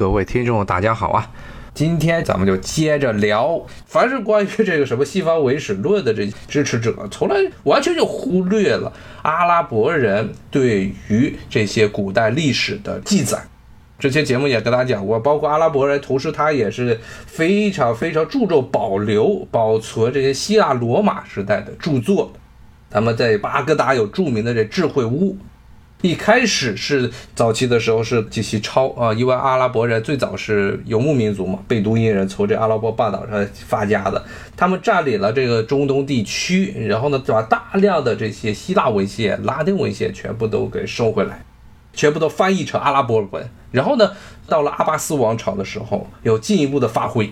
各位听众，大家好啊！今天咱们就接着聊，凡是关于这个什么西方唯史论的这支持者，从来完全就忽略了阿拉伯人对于这些古代历史的记载。之前节目也跟大家讲过，包括阿拉伯人，同时他也是非常非常注重保留、保存这些希腊罗马时代的著作。咱们在巴格达有著名的这智慧屋。一开始是早期的时候是极其抄啊，因为阿拉伯人最早是游牧民族嘛，贝都因人从这阿拉伯半岛上发家的，他们占领了这个中东地区，然后呢，把大量的这些希腊文献、拉丁文献全部都给收回来，全部都翻译成阿拉伯文，然后呢，到了阿巴斯王朝的时候，有进一步的发挥，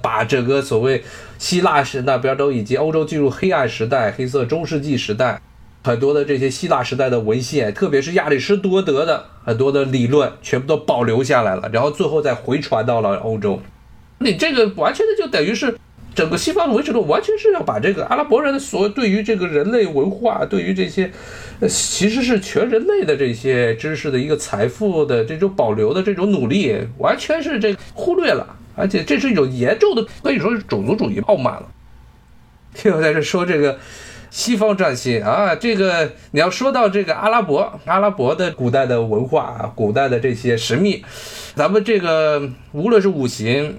把这个所谓希腊史那边都以及欧洲进入黑暗时代、黑色中世纪时代。很多的这些希腊时代的文献，特别是亚里士多德的很多的理论，全部都保留下来了，然后最后再回传到了欧洲。你这个完全的就等于是整个西方的文史论，完全是要把这个阿拉伯人的所对于这个人类文化，对于这些，其实是全人类的这些知识的一个财富的这种保留的这种努力，完全是这忽略了，而且这是一种严重的可以说是种族主义傲慢了。听我在这说这个。西方占星啊，这个你要说到这个阿拉伯，阿拉伯的古代的文化啊，古代的这些神秘，咱们这个无论是五行、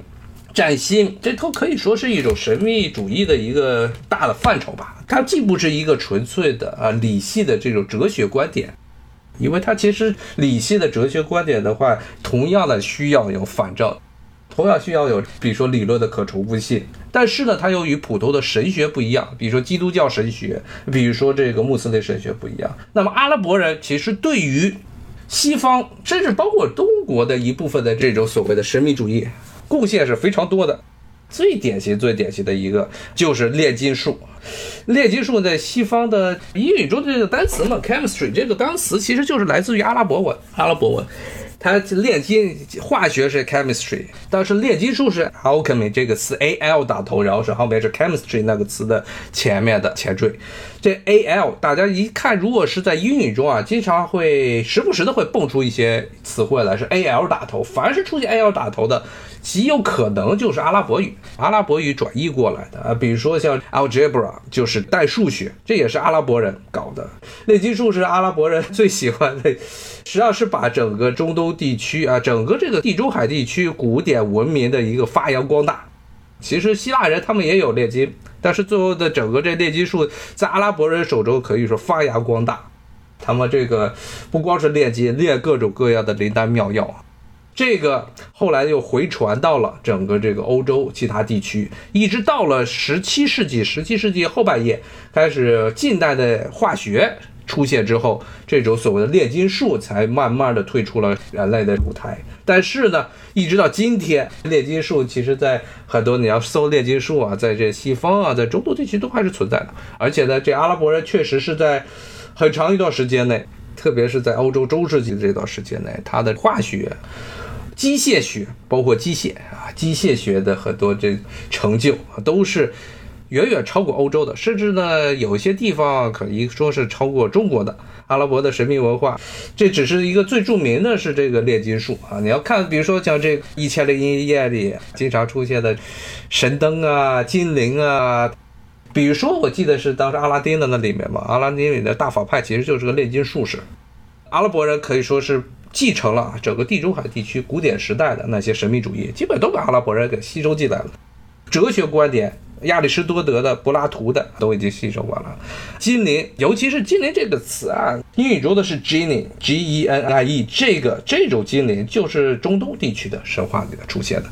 占星，这都可以说是一种神秘主义的一个大的范畴吧。它既不是一个纯粹的啊理性的这种哲学观点，因为它其实理性的哲学观点的话，同样的需要有反证。同样需要有，比如说理论的可重复性，但是呢，它又与普通的神学不一样，比如说基督教神学，比如说这个穆斯林神学不一样。那么阿拉伯人其实对于西方，甚至包括中国的一部分的这种所谓的神秘主义贡献是非常多的。最典型、最典型的一个就是炼金术。炼金术在西方的英语中的这个单词嘛，chemistry 这个单词其实就是来自于阿拉伯文，阿拉伯文。它炼金化学是 chemistry，但是炼金术是 alchemy 这个词 a l 打头，然后是后面是 chemistry 那个词的前面的前缀。这 a l 大家一看，如果是在英语中啊，经常会时不时的会蹦出一些词汇来，是 a l 打头。凡是出现 a l 打头的，极有可能就是阿拉伯语，阿拉伯语转译过来的啊。比如说像 algebra 就是代数学，这也是阿拉伯人搞的。炼金术是阿拉伯人最喜欢的。实际上是把整个中东地区啊，整个这个地中海地区古典文明的一个发扬光大。其实希腊人他们也有炼金，但是最后的整个这炼金术在阿拉伯人手中可以说发扬光大。他们这个不光是炼金，炼各种各样的灵丹妙药。这个后来又回传到了整个这个欧洲其他地区，一直到了十七世纪，十七世纪后半叶开始近代的化学。出现之后，这种所谓的炼金术才慢慢的退出了人类的舞台。但是呢，一直到今天，炼金术其实在很多你要搜炼金术啊，在这西方啊，在中东地区都还是存在的。而且呢，这阿拉伯人确实是在很长一段时间内，特别是在欧洲中世纪的这段时间内，它的化学、机械学，包括机械啊，机械学的很多这成就都是。远远超过欧洲的，甚至呢，有些地方可以说是超过中国的阿拉伯的神秘文化。这只是一个最著名的是这个炼金术啊！你要看，比如说像这《一千零一夜》里经常出现的神灯啊、精灵啊，比如说我记得是当时阿拉丁的那里面嘛，阿拉丁里的大反派其实就是个炼金术士。阿拉伯人可以说是继承了整个地中海地区古典时代的那些神秘主义，基本都把阿拉伯人给吸收进来了。哲学观点。亚里士多德的、柏拉图的都已经吸收完了。精灵，尤其是精灵这个词啊，英语中的是 genie，G-E-N-I-E，这个这种精灵就是中东地区的神话里的出现的。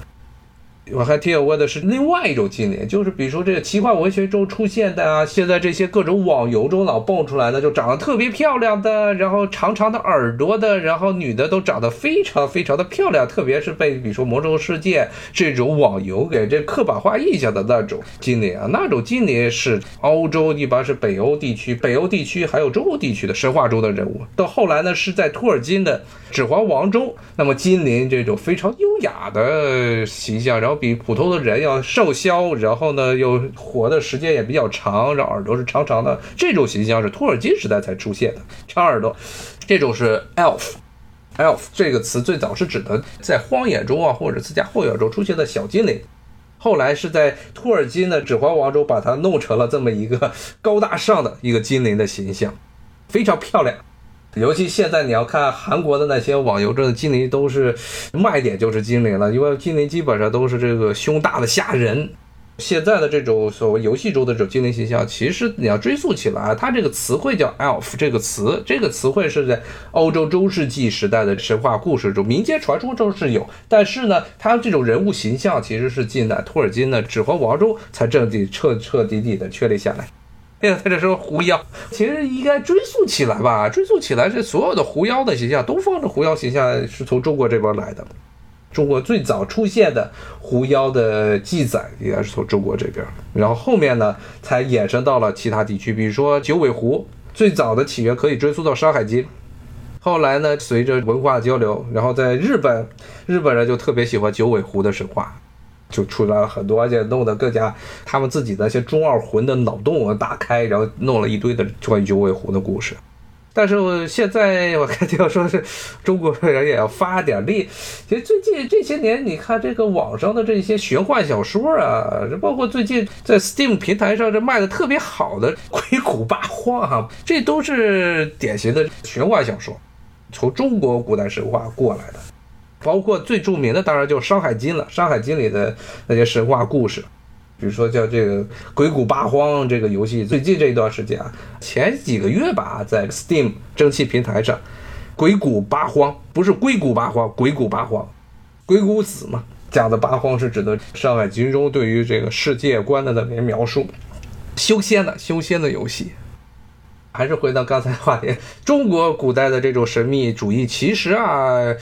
我还挺有问的是另外一种精灵，就是比如说这个奇幻文学中出现的啊，现在这些各种网游中老蹦出来的，就长得特别漂亮的，然后长长的耳朵的，然后女的都长得非常非常的漂亮，特别是被比如说魔兽世界这种网游给这刻板化印象的那种精灵啊，那种精灵是欧洲一般是北欧地区、北欧地区还有中欧地区的神话中的人物，到后来呢是在托尔金的《指环王》中，那么精灵这种非常优雅的形象，然后。比普通的人要瘦削，然后呢又活的时间也比较长，然后耳朵是长长的，这种形象是托尔金时代才出现的，长耳朵，这种是 elf。elf 这个词最早是指的在荒野中啊，或者自家后院中出现的小精灵，后来是在托尔金的《指环王》中把它弄成了这么一个高大上的一个精灵的形象，非常漂亮。尤其现在你要看韩国的那些网游中的精灵，都是卖点就是精灵了，因为精灵基本上都是这个胸大的吓人。现在的这种所谓游戏中的这种精灵形象，其实你要追溯起来，它这个词汇叫 elf 这个词，这个词汇是在欧洲中世纪时代的神话故事中、民间传说中是有，但是呢，它这种人物形象其实是近代托尔金的《指环王》中才正地彻彻底底的确立下来。哎呀，他这说狐妖，其实应该追溯起来吧？追溯起来，这所有的狐妖的形象东方的狐妖形象是从中国这边来的。中国最早出现的狐妖的记载应该是从中国这边，然后后面呢才衍生到了其他地区，比如说九尾狐，最早的起源可以追溯到《山海经》，后来呢随着文化交流，然后在日本，日本人就特别喜欢九尾狐的神话。就出来了很多，而且弄得更加他们自己的一些中二魂的脑洞打开，然后弄了一堆的关于九尾狐的故事。但是我现在我看要说是中国人也要发点力。其实最近这些年，你看这个网上的这些玄幻小说啊，包括最近在 Steam 平台上这卖的特别好的《鬼谷八荒》哈，这都是典型的玄幻小说，从中国古代神话过来的。包括最著名的当然就是《山海经》了，《山海经》里的那些神话故事，比如说叫这个《鬼谷八荒》这个游戏，最近这一段时间啊，前几个月吧，在 Steam 蒸汽平台上，《鬼谷八荒》不是硅谷八荒，《鬼谷八荒》，鬼谷子嘛，讲的八荒是指的《山海经》中对于这个世界观的那些描述，修仙的修仙的游戏。还是回到刚才话题，中国古代的这种神秘主义，其实啊，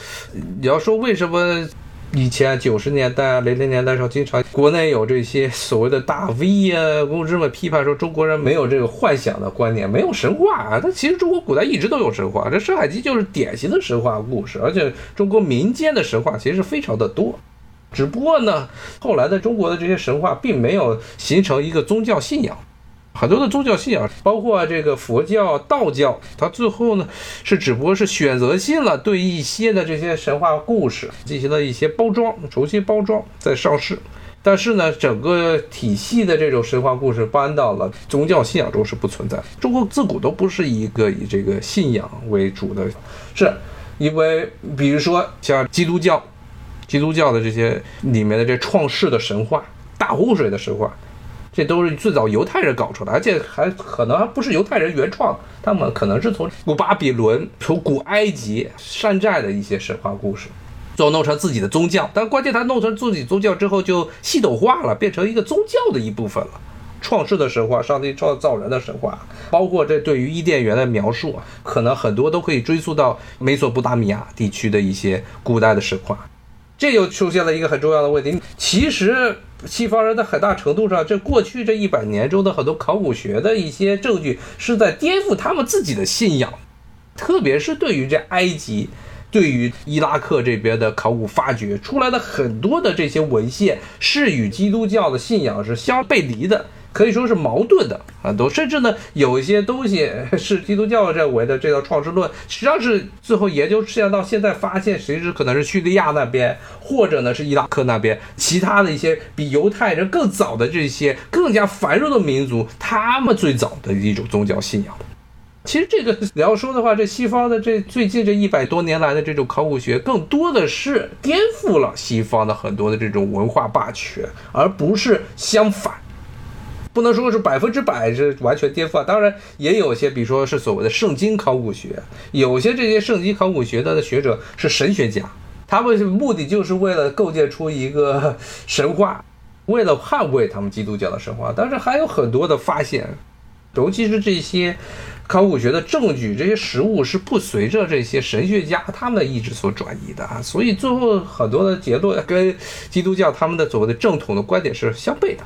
你要说为什么以前九十年代、零零年代时候，经常国内有这些所谓的大 V 啊，公知们批判说中国人没有这个幻想的观念，没有神话啊。但其实中国古代一直都有神话，这《山海经》就是典型的神话故事，而且中国民间的神话其实非常的多，只不过呢，后来的中国的这些神话并没有形成一个宗教信仰。很多的宗教信仰，包括这个佛教、道教，它最后呢是只不过是选择性了对一些的这些神话故事进行了一些包装，重新包装再上市。但是呢，整个体系的这种神话故事搬到了宗教信仰中是不存在。中国自古都不是一个以这个信仰为主的，是因为比如说像基督教，基督教的这些里面的这创世的神话、大洪水的神话。这都是最早犹太人搞出来，而且还可能还不是犹太人原创，他们可能是从古巴比伦、从古埃及山寨的一些神话故事，最后弄成自己的宗教。但关键他弄成自己宗教之后，就系统化了，变成一个宗教的一部分了。创世的神话，上帝创造人的神话，包括这对于伊甸园的描述，可能很多都可以追溯到美索不达米亚地区的一些古代的神话。这又出现了一个很重要的问题，其实。西方人在很大程度上，这过去这一百年中的很多考古学的一些证据，是在颠覆他们自己的信仰，特别是对于这埃及、对于伊拉克这边的考古发掘出来的很多的这些文献，是与基督教的信仰是相背离的。可以说是矛盾的很多，甚至呢，有一些东西是基督教认为的这套创世论，实际上是最后研究实际上到现在发现，其实可能是叙利亚那边，或者呢是伊拉克那边，其他的一些比犹太人更早的这些更加繁荣的民族，他们最早的一种宗教信仰。其实这个你要说的话，这西方的这最近这一百多年来的这种考古学，更多的是颠覆了西方的很多的这种文化霸权，而不是相反。不能说是百分之百是完全颠覆啊，当然也有些，比如说是所谓的圣经考古学，有些这些圣经考古学的学者是神学家，他们目的就是为了构建出一个神话，为了捍卫他们基督教的神话。但是还有很多的发现，尤其是这些考古学的证据，这些实物是不随着这些神学家他们的意志所转移的啊，所以最后很多的结论跟基督教他们的所谓的正统的观点是相悖的。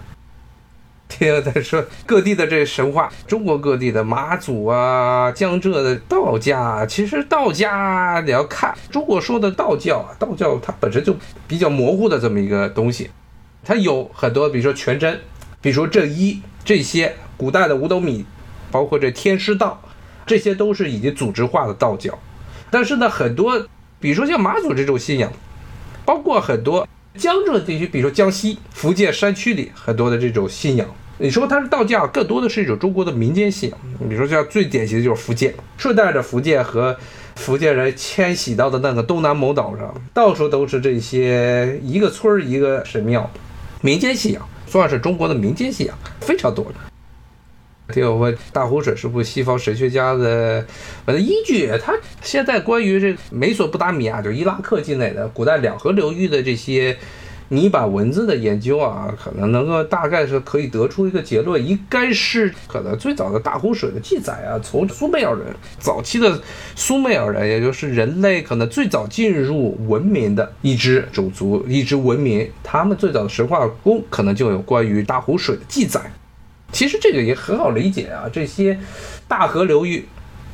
天在说各地的这神话，中国各地的马祖啊、江浙的道家，其实道家你要看中国说的道教啊，道教它本身就比较模糊的这么一个东西，它有很多，比如说全真，比如说正一这些古代的五斗米，包括这天师道，这些都是已经组织化的道教，但是呢，很多比如说像马祖这种信仰，包括很多江浙地区，比如说江西、福建山区里很多的这种信仰。你说它是道教，更多的是一种中国的民间信仰。比如说像最典型的就是福建，顺带着福建和福建人迁徙到的那个东南某岛上，到处都是这些一个村儿一个神庙，民间信仰算是中国的民间信仰，非常多。听我问，大湖水是不是西方神学家的反正依据？他现在关于这美索不达米亚，就伊拉克境内的古代两河流域的这些。泥板文字的研究啊，可能能够大概是可以得出一个结论，应该是可能最早的大湖水的记载啊，从苏美尔人早期的苏美尔人，也就是人类可能最早进入文明的一支种族、一支文明，他们最早的神话中可能就有关于大湖水的记载。其实这个也很好理解啊，这些大河流域。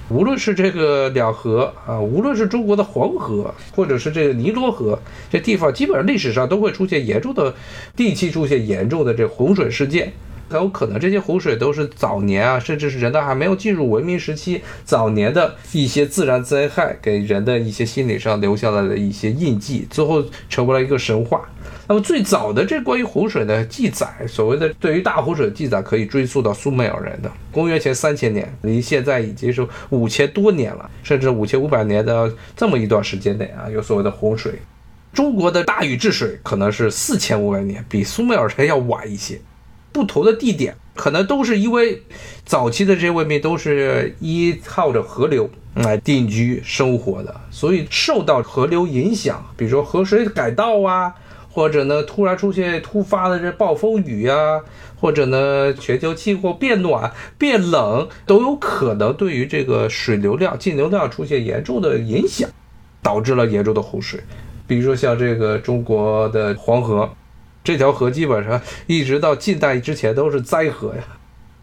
无论是这个两河啊，无论是中国的黄河，或者是这个尼罗河，这地方基本上历史上都会出现严重的地期出现严重的这洪水事件，很有可能这些洪水都是早年啊，甚至是人类还没有进入文明时期早年的一些自然灾害给人的一些心理上留下来的一些印记，最后成为了一个神话。那么最早的这关于湖水的记载，所谓的对于大湖水的记载，可以追溯到苏美尔人的公元前三千年，离现在已经是五千多年了，甚至五千五百年的这么一段时间内啊，有所谓的洪水。中国的大禹治水可能是四千五百年，比苏美尔人要晚一些。不同的地点可能都是因为早期的这些文明都是依靠着河流来定居生活的，所以受到河流影响，比如说河水改道啊。或者呢，突然出现突发的这暴风雨啊，或者呢，全球气候变暖、变冷，都有可能对于这个水流量、径流量出现严重的影响，导致了严重的洪水。比如说像这个中国的黄河，这条河基本上一直到近代之前都是灾河呀，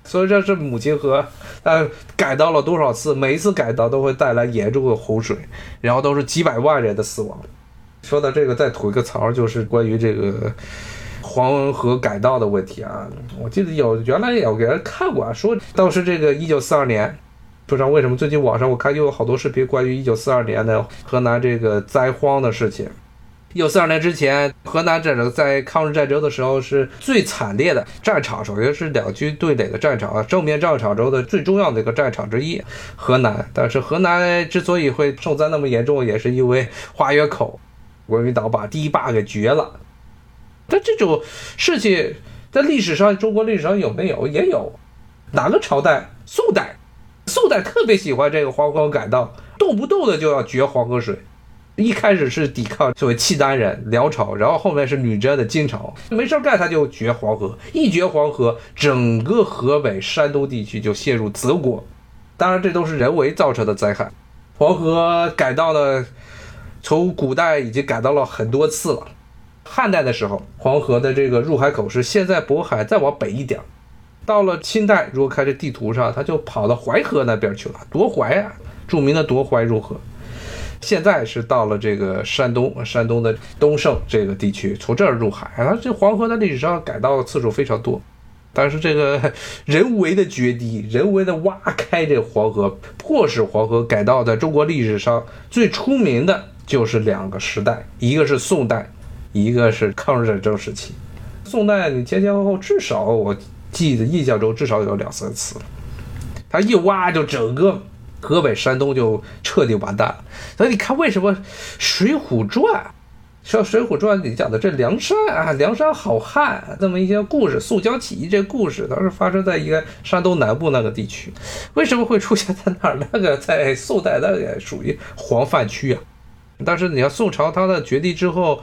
所以这是母亲河，呃，改道了多少次，每一次改道都会带来严重的洪水，然后都是几百万人的死亡。说到这个，再吐一个槽，就是关于这个黄河改道的问题啊。我记得有原来有给人看过啊，说当时这个一九四二年，不知道为什么最近网上我看又有好多视频关于一九四二年的河南这个灾荒的事情。一九四二年之前，河南战争在抗日战争的时候是最惨烈的战场，首先是两军对垒的战场啊，正面战场中的最重要的一个战场之一，河南。但是河南之所以会受灾那么严重，也是因为花园口。国民党把堤坝给掘了，但这种事情在历史上，中国历史上有没有？也有。哪个朝代？宋代，宋代特别喜欢这个黄河改道，动不动的就要掘黄河水。一开始是抵抗所谓契丹人辽朝，然后后面是女真的金朝，没事干他就掘黄河，一掘黄河，整个河北、山东地区就陷入泽国。当然，这都是人为造成的灾害。黄河改道了？从古代已经改到了很多次了。汉代的时候，黄河的这个入海口是现在渤海再往北一点。到了清代，如果看这地图上，它就跑到淮河那边去了，夺淮啊，著名的夺淮入河。现在是到了这个山东，山东的东胜这个地区，从这儿入海。啊，这黄河在历史上改道的次数非常多。但是这个人为的决堤，人为的挖开这黄河，迫使黄河改道，在中国历史上最出名的。就是两个时代，一个是宋代，一个是抗日战争时期。宋代你前前后后至少我记得印象中至少有两三次，他一挖就整个河北、山东就彻底完蛋了。所以你看，为什么《水浒传》像《水浒传》里讲的这梁山啊，梁山好汉这么一些故事，宋江起义这故事，都是发生在一个山东南部那个地区。为什么会出现在那儿？那个在宋代，那个属于黄泛区啊。但是你要宋朝它的绝地之后，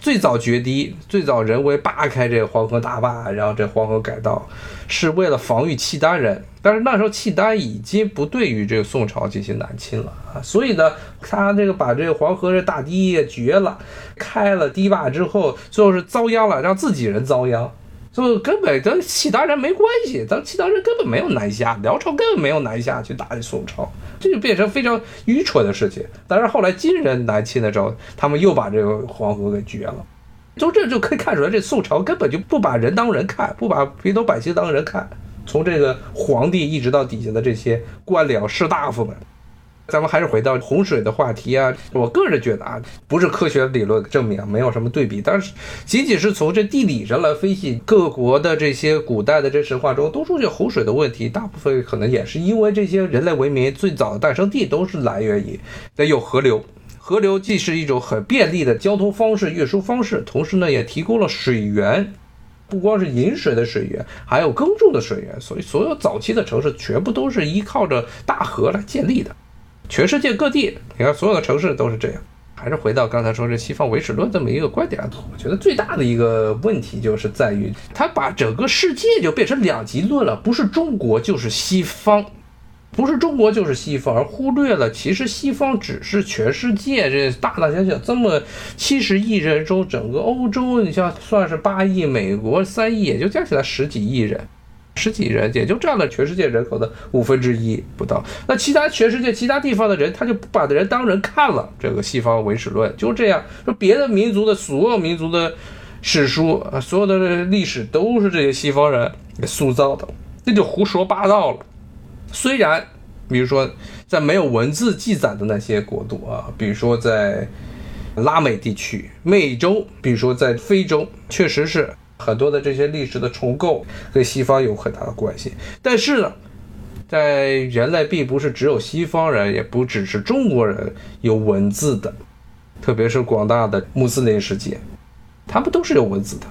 最早决堤，最早人为扒开这个黄河大坝，然后这黄河改道，是为了防御契丹人。但是那时候契丹已经不对于这个宋朝进行南侵了啊，所以呢，他这个把这个黄河这大堤决了，开了堤坝之后，最后是遭殃了，让自己人遭殃。就根本跟契丹人没关系，咱契丹人根本没有南下，辽朝根本没有南下去打宋朝，这就变成非常愚蠢的事情。但是后来金人南侵的时候，他们又把这个黄河给绝了，从这就可以看出来，这宋朝根本就不把人当人看，不把平头百姓当人看。从这个皇帝一直到底下的这些官僚士大夫们，咱们还是回到洪水的话题啊。我个人觉得啊，不是科学理论证明，没有什么对比，但是仅仅是从这地理上来分析，各国的这些古代的这神话中都出现洪水的问题，大部分可能也是因为这些人类文明最早的诞生地都是来源于得有河流。河流既是一种很便利的交通方式、运输方式，同时呢也提供了水源，不光是饮水的水源，还有耕种的水源。所以，所有早期的城市全部都是依靠着大河来建立的。全世界各地，你看所有的城市都是这样。还是回到刚才说这西方唯史论这么一个观点，我觉得最大的一个问题就是在于，他把整个世界就变成两极论了，不是中国就是西方。不是中国就是西方，而忽略了其实西方只是全世界这大大小小这么七十亿人中，整个欧洲你像算是八亿，美国三亿，也就加起来十几亿人，十几人也就占了全世界人口的五分之一不到。那其他全世界其他地方的人，他就不把人当人看了。这个西方唯史论就这样说，别的民族的所有民族的史书啊，所有的历史都是这些西方人给塑造的，那就胡说八道了。虽然，比如说，在没有文字记载的那些国度啊，比如说在拉美地区、美洲，比如说在非洲，确实是很多的这些历史的重构跟西方有很大的关系。但是呢，在人类并不是只有西方人，也不只是中国人有文字的，特别是广大的穆斯林世界，他们都是有文字的。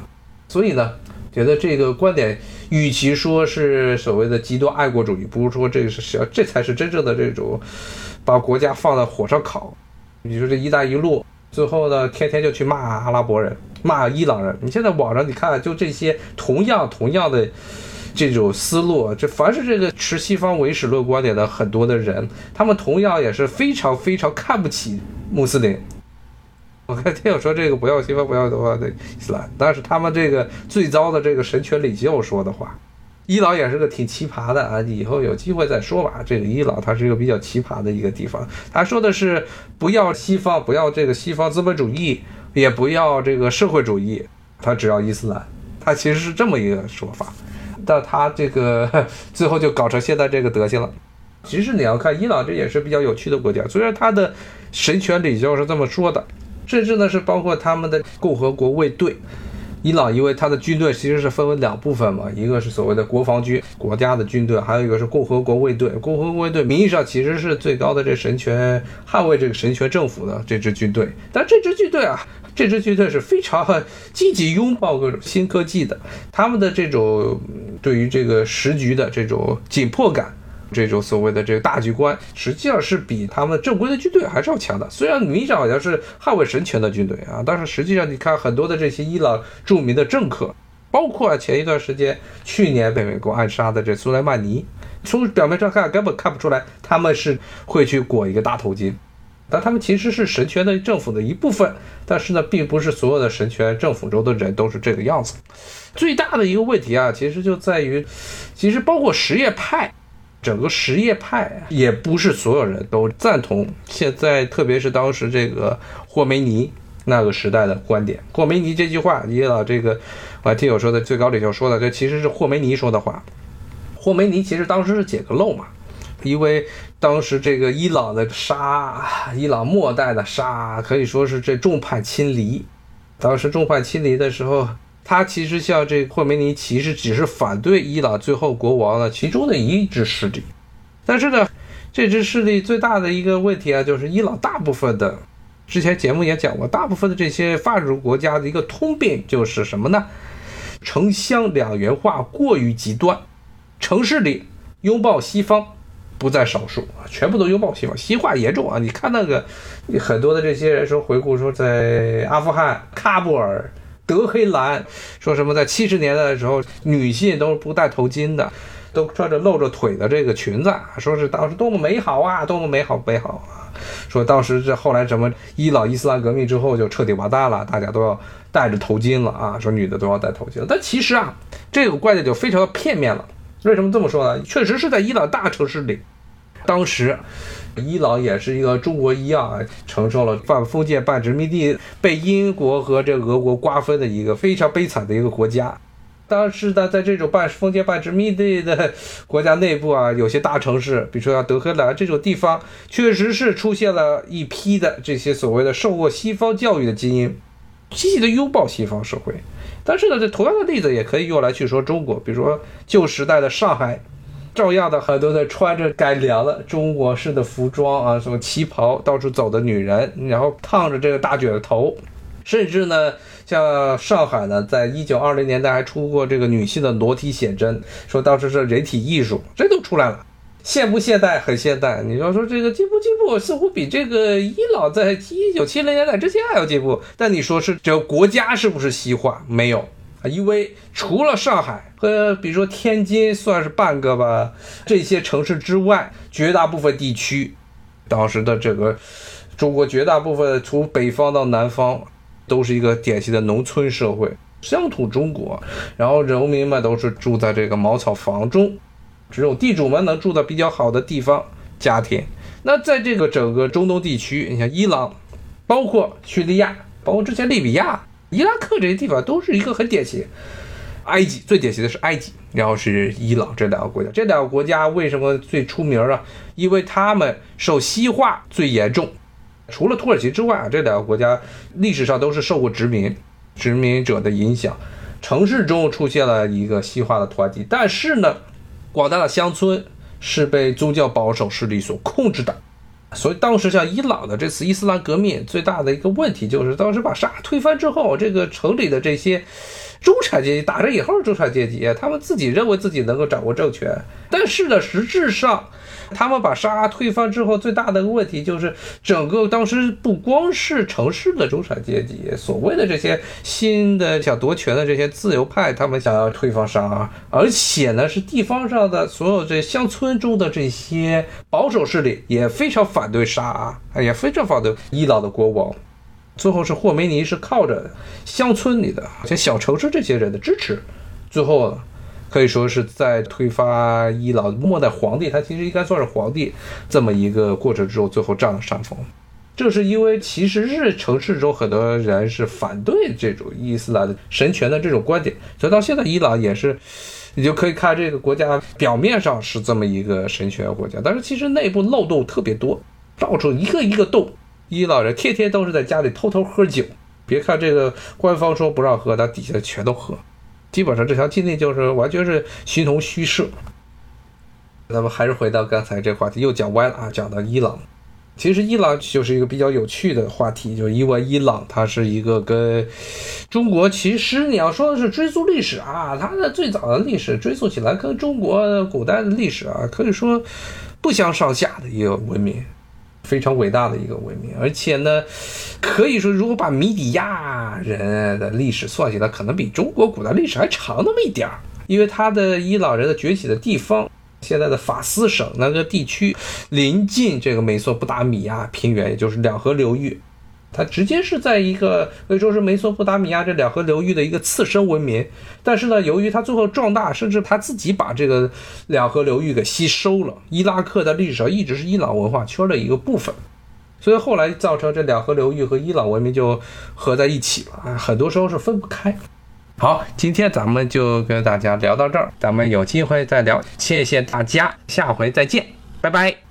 所以呢。觉得这个观点，与其说是所谓的极端爱国主义，不如说这个是这才是真正的这种把国家放在火上烤。你说这一带一路，最后呢，天天就去骂阿拉伯人，骂伊朗人。你现在网上你看，就这些同样同样的这种思路，这凡是这个持西方唯史论观点的很多的人，他们同样也是非常非常看不起穆斯林。我看听友说这个不要西方不要的话，那伊斯兰，但是他们这个最糟的这个神权领袖说的话，伊朗也是个挺奇葩的啊，以后有机会再说吧。这个伊朗它是一个比较奇葩的一个地方，他说的是不要西方，不要这个西方资本主义，也不要这个社会主义，他只要伊斯兰，他其实是这么一个说法，但他这个最后就搞成现在这个德行了。其实你要看伊朗，这也是比较有趣的国家，虽然他的神权领袖是这么说的。甚至呢是包括他们的共和国卫队，伊朗因为它的军队其实是分为两部分嘛，一个是所谓的国防军，国家的军队，还有一个是共和国卫队。共和国卫队名义上其实是最高的这神权捍卫这个神权政府的这支军队，但这支军队啊，这支军队是非常积极拥抱各种新科技的，他们的这种对于这个时局的这种紧迫感。这种所谓的这个大局观，实际上是比他们正规的军队还是要强的。虽然名义上好像是捍卫神权的军队啊，但是实际上你看很多的这些伊朗著名的政客，包括前一段时间去年被美国暗杀的这苏莱曼尼，从表面上看根本看不出来他们是会去裹一个大头巾，但他们其实是神权的政府的一部分。但是呢，并不是所有的神权政府中的人都是这个样子。最大的一个问题啊，其实就在于，其实包括什叶派。整个什叶派也不是所有人都赞同现在，特别是当时这个霍梅尼那个时代的观点。霍梅尼这句话，伊朗这个我还听有说的最高领袖说的，这其实是霍梅尼说的话。霍梅尼其实当时是捡个漏嘛，因为当时这个伊朗的沙，伊朗末代的沙可以说是这众叛亲离。当时众叛亲离的时候。他其实像这霍梅尼，其实只是反对伊朗最后国王的其中的一支势力。但是呢，这支势力最大的一个问题啊，就是伊朗大部分的，之前节目也讲过，大部分的这些发展中国家的一个通病就是什么呢？城乡两元化过于极端，城市里拥抱西方不在少数啊，全部都拥抱西方，西化严重啊！你看那个很多的这些人说回顾说，在阿富汗喀布尔。德黑兰说什么？在七十年代的时候，女性都是不戴头巾的，都穿着露着腿的这个裙子，说是当时多么美好啊，多么美好美好啊！说当时这后来什么伊朗伊斯兰革命之后就彻底完蛋了，大家都要戴着头巾了啊！说女的都要戴头巾了。但其实啊，这个观点就非常的片面了。为什么这么说呢？确实是在伊朗大城市里，当时。伊朗也是一个中国一样啊，承受了半封建半殖民地，被英国和这俄国瓜分的一个非常悲惨的一个国家。但是呢，在这种半封建半殖民地的国家内部啊，有些大城市，比如说像德黑兰这种地方，确实是出现了一批的这些所谓的受过西方教育的精英，积极的拥抱西方社会。但是呢，这同样的例子也可以用来去说中国，比如说旧时代的上海，照样的很多的穿着改良了中国式的服装啊，什么旗袍到处走的女人，然后烫着这个大卷头，甚至呢。像上海呢，在一九二零年代还出过这个女性的裸体写真，说当时是人体艺术，这都出来了，现不现代？很现代。你要说这个进步进步，似乎比这个伊朗在一九七零年代之前还要进步。但你说是这个国家是不是西化？没有啊，因为除了上海和比如说天津算是半个吧，这些城市之外，绝大部分地区，当时的这个中国绝大部分从北方到南方。都是一个典型的农村社会，乡土中国，然后人民们都是住在这个茅草房中，只有地主们能住在比较好的地方家庭。那在这个整个中东地区，你像伊朗，包括叙利亚，包括之前利比亚、伊拉克这些地方，都是一个很典型。埃及最典型的是埃及，然后是伊朗这两个国家。这两个国家为什么最出名啊？因为他们受西化最严重。除了土耳其之外啊，这两个国家历史上都是受过殖民殖民者的影响，城市中出现了一个西化的团体，但是呢，广大的乡村是被宗教保守势力所控制的，所以当时像伊朗的这次伊斯兰革命最大的一个问题就是，当时把沙推翻之后，这个城里的这些中产阶级打着引号中产阶级，他们自己认为自己能够掌握政权，但是呢，实质上。他们把沙推翻之后，最大的问题就是，整个当时不光是城市的中产阶级，所谓的这些新的想夺权的这些自由派，他们想要推翻沙，而且呢，是地方上的所有这乡村中的这些保守势力也非常反对沙，也非常反对伊朗的国王。最后是霍梅尼是靠着乡村里的像小城市这些人的支持，最后。可以说是在推翻伊朗末代皇帝，他其实应该算是皇帝这么一个过程之后，最后占了上风。这是因为其实是城市中很多人是反对这种伊斯兰的神权的这种观点，所以到现在伊朗也是，你就可以看这个国家表面上是这么一个神权国家，但是其实内部漏洞特别多，到处一个一个洞。伊朗人天天都是在家里偷偷喝酒，别看这个官方说不让喝，但底下全都喝。基本上这条禁令就是完全是形同虚设。咱们还是回到刚才这话题，又讲歪了啊，讲到伊朗。其实伊朗就是一个比较有趣的话题，就是因为伊朗它是一个跟中国，其实你要说的是追溯历史啊，它的最早的历史追溯起来跟中国古代的历史啊，可以说不相上下的一个文明。非常伟大的一个文明，而且呢，可以说，如果把米底亚人的历史算起来，可能比中国古代历史还长那么一点儿。因为他的伊朗人的崛起的地方，现在的法斯省那个地区，临近这个美索不达米亚平原，也就是两河流域。它直接是在一个可以说是美索不达米亚这两河流域的一个次生文明，但是呢，由于它最后壮大，甚至它自己把这个两河流域给吸收了。伊拉克的历史上一直是伊朗文化圈的一个部分，所以后来造成这两河流域和伊朗文明就合在一起了，很多时候是分不开。好，今天咱们就跟大家聊到这儿，咱们有机会再聊，谢谢大家，下回再见，拜拜。